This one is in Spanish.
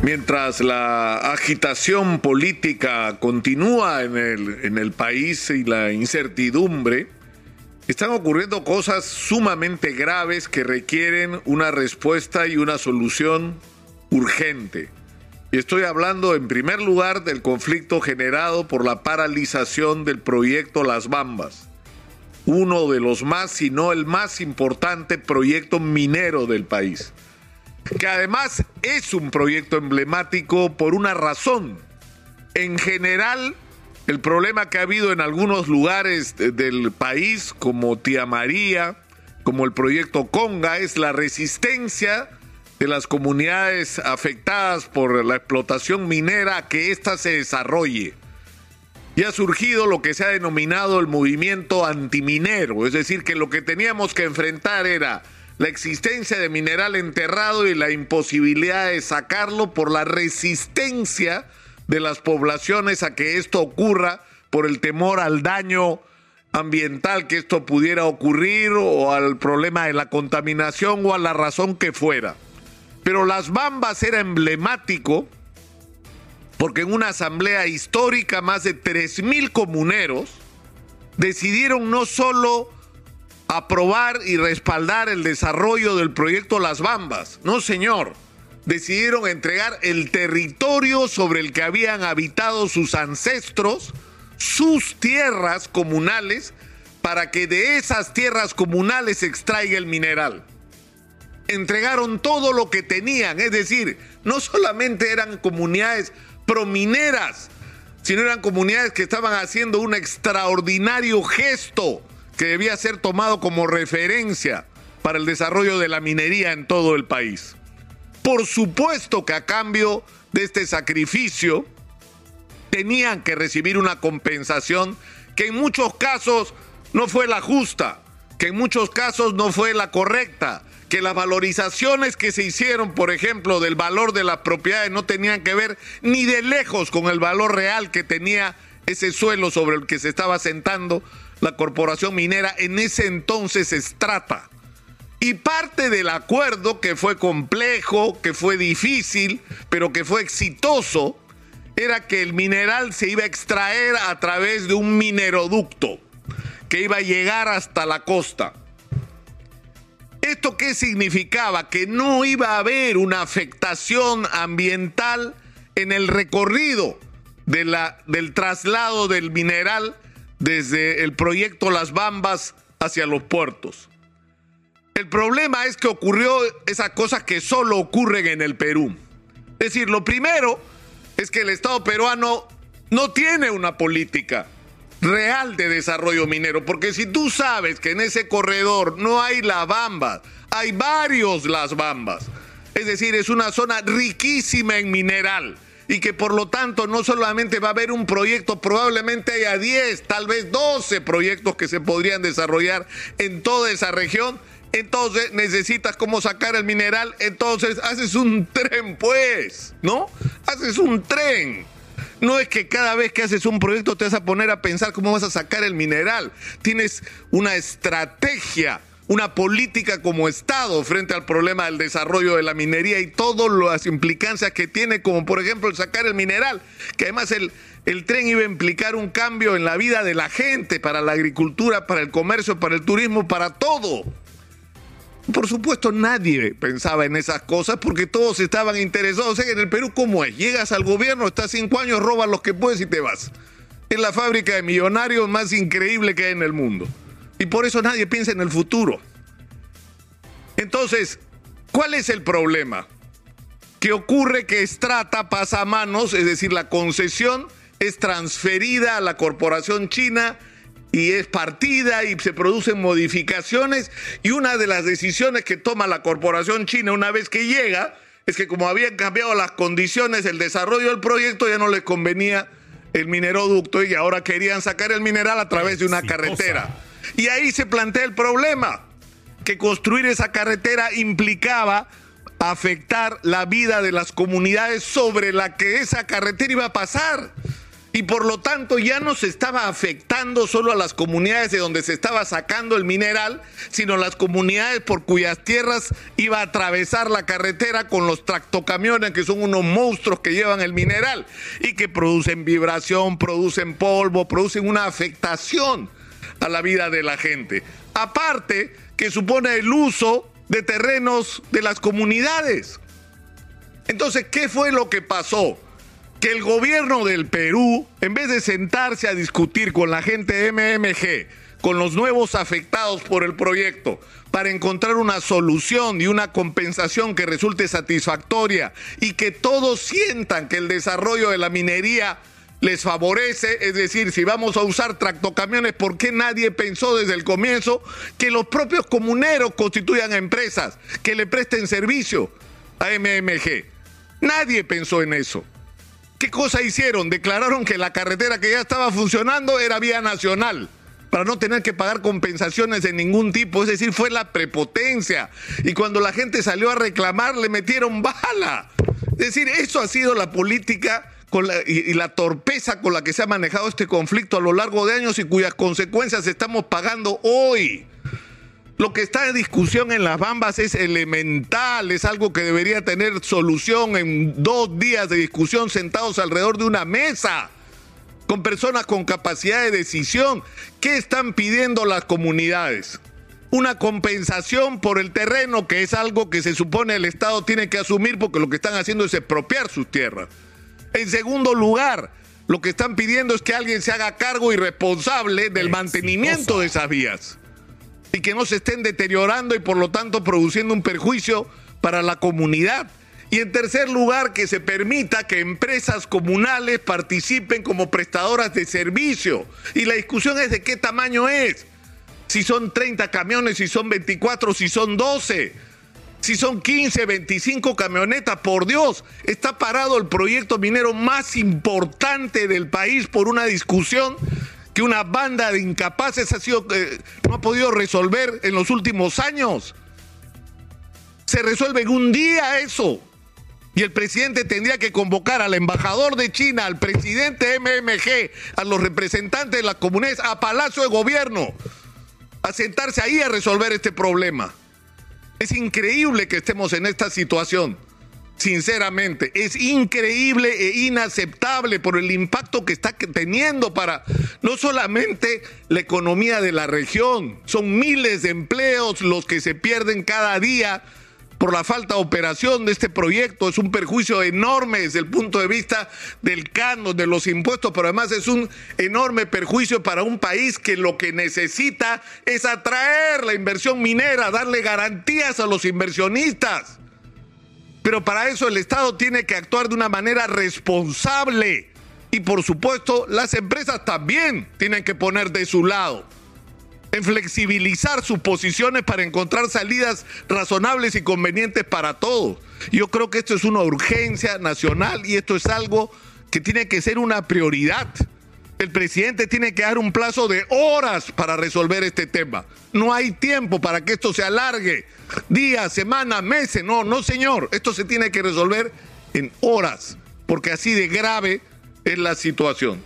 Mientras la agitación política continúa en el, en el país y la incertidumbre, están ocurriendo cosas sumamente graves que requieren una respuesta y una solución urgente. Y estoy hablando en primer lugar del conflicto generado por la paralización del proyecto Las Bambas, uno de los más, si no el más importante proyecto minero del país que además es un proyecto emblemático por una razón. En general, el problema que ha habido en algunos lugares del país, como Tía María, como el proyecto Conga, es la resistencia de las comunidades afectadas por la explotación minera a que ésta se desarrolle. Y ha surgido lo que se ha denominado el movimiento antiminero, es decir, que lo que teníamos que enfrentar era la existencia de mineral enterrado y la imposibilidad de sacarlo por la resistencia de las poblaciones a que esto ocurra por el temor al daño ambiental que esto pudiera ocurrir o al problema de la contaminación o a la razón que fuera. Pero Las Bambas era emblemático porque en una asamblea histórica más de 3.000 comuneros decidieron no solo aprobar y respaldar el desarrollo del proyecto Las Bambas. No, señor. Decidieron entregar el territorio sobre el que habían habitado sus ancestros, sus tierras comunales, para que de esas tierras comunales se extraiga el mineral. Entregaron todo lo que tenían, es decir, no solamente eran comunidades promineras, sino eran comunidades que estaban haciendo un extraordinario gesto que debía ser tomado como referencia para el desarrollo de la minería en todo el país. Por supuesto que a cambio de este sacrificio tenían que recibir una compensación que en muchos casos no fue la justa, que en muchos casos no fue la correcta, que las valorizaciones que se hicieron, por ejemplo, del valor de las propiedades no tenían que ver ni de lejos con el valor real que tenía ese suelo sobre el que se estaba sentando la corporación minera en ese entonces Estrata. Y parte del acuerdo, que fue complejo, que fue difícil, pero que fue exitoso, era que el mineral se iba a extraer a través de un mineroducto que iba a llegar hasta la costa. ¿Esto qué significaba? Que no iba a haber una afectación ambiental en el recorrido de la, del traslado del mineral desde el proyecto Las Bambas hacia los puertos. El problema es que ocurrió esas cosas que solo ocurren en el Perú. Es decir, lo primero es que el Estado peruano no tiene una política real de desarrollo minero, porque si tú sabes que en ese corredor no hay la bamba, hay varios las bambas, es decir, es una zona riquísima en mineral y que por lo tanto no solamente va a haber un proyecto, probablemente haya 10, tal vez 12 proyectos que se podrían desarrollar en toda esa región. Entonces necesitas cómo sacar el mineral, entonces haces un tren pues, ¿no? Haces un tren. No es que cada vez que haces un proyecto te vas a poner a pensar cómo vas a sacar el mineral. Tienes una estrategia una política como Estado frente al problema del desarrollo de la minería y todas las implicancias que tiene, como por ejemplo el sacar el mineral, que además el, el tren iba a implicar un cambio en la vida de la gente, para la agricultura, para el comercio, para el turismo, para todo. Por supuesto, nadie pensaba en esas cosas porque todos estaban interesados. en el Perú, ¿cómo es? Llegas al gobierno, estás cinco años, robas los que puedes y te vas. Es la fábrica de millonarios más increíble que hay en el mundo. Y por eso nadie piensa en el futuro. Entonces, ¿cuál es el problema? Que ocurre que Strata pasa a manos, es decir, la concesión es transferida a la corporación china y es partida y se producen modificaciones y una de las decisiones que toma la corporación china una vez que llega es que como habían cambiado las condiciones, el desarrollo del proyecto ya no les convenía el mineroducto y ahora querían sacar el mineral a través de una carretera. Y ahí se plantea el problema, que construir esa carretera implicaba afectar la vida de las comunidades sobre la que esa carretera iba a pasar. y por lo tanto ya no se estaba afectando solo a las comunidades de donde se estaba sacando el mineral, sino las comunidades por cuyas tierras iba a atravesar la carretera con los tractocamiones, que son unos monstruos que llevan el mineral y que producen vibración, producen polvo, producen una afectación a la vida de la gente. Aparte que supone el uso de terrenos de las comunidades. Entonces, ¿qué fue lo que pasó? que el gobierno del Perú, en vez de sentarse a discutir con la gente de MMG, con los nuevos afectados por el proyecto, para encontrar una solución y una compensación que resulte satisfactoria y que todos sientan que el desarrollo de la minería les favorece, es decir, si vamos a usar tractocamiones, ¿por qué nadie pensó desde el comienzo que los propios comuneros constituyan empresas que le presten servicio a MMG? Nadie pensó en eso. ¿Qué cosa hicieron? Declararon que la carretera que ya estaba funcionando era vía nacional para no tener que pagar compensaciones de ningún tipo. Es decir, fue la prepotencia. Y cuando la gente salió a reclamar, le metieron bala. Es decir, eso ha sido la política y, y, la torpeza con la que se ha manejado este conflicto a lo largo de años y cuyas consecuencias estamos pagando hoy. Lo que está en discusión en las Bambas es elemental, es algo que debería tener solución en dos días de discusión sentados alrededor de una mesa, con personas con capacidad de decisión. ¿Qué están pidiendo las comunidades? Una compensación por el terreno, que es algo que se supone el Estado tiene que asumir porque lo que están haciendo es expropiar sus tierras. En segundo lugar, lo que están pidiendo es que alguien se haga cargo y responsable del mantenimiento de esas vías y que no se estén deteriorando y por lo tanto produciendo un perjuicio para la comunidad. Y en tercer lugar, que se permita que empresas comunales participen como prestadoras de servicio. Y la discusión es de qué tamaño es. Si son 30 camiones, si son 24, si son 12, si son 15, 25 camionetas, por Dios, está parado el proyecto minero más importante del país por una discusión que una banda de incapaces ha sido, eh, no ha podido resolver en los últimos años. Se resuelve en un día eso. Y el presidente tendría que convocar al embajador de China, al presidente MMG, a los representantes de las comunidades, a Palacio de Gobierno, a sentarse ahí a resolver este problema. Es increíble que estemos en esta situación sinceramente. Es increíble e inaceptable por el impacto que está teniendo para no solamente la economía de la región, son miles de empleos los que se pierden cada día por la falta de operación de este proyecto. Es un perjuicio enorme desde el punto de vista del canon, de los impuestos, pero además es un enorme perjuicio para un país que lo que necesita es atraer la inversión minera, darle garantías a los inversionistas. Pero para eso el Estado tiene que actuar de una manera responsable. Y por supuesto, las empresas también tienen que poner de su lado en flexibilizar sus posiciones para encontrar salidas razonables y convenientes para todos. Yo creo que esto es una urgencia nacional y esto es algo que tiene que ser una prioridad. El presidente tiene que dar un plazo de horas para resolver este tema. No hay tiempo para que esto se alargue días, semanas, meses. No, no, señor. Esto se tiene que resolver en horas, porque así de grave es la situación.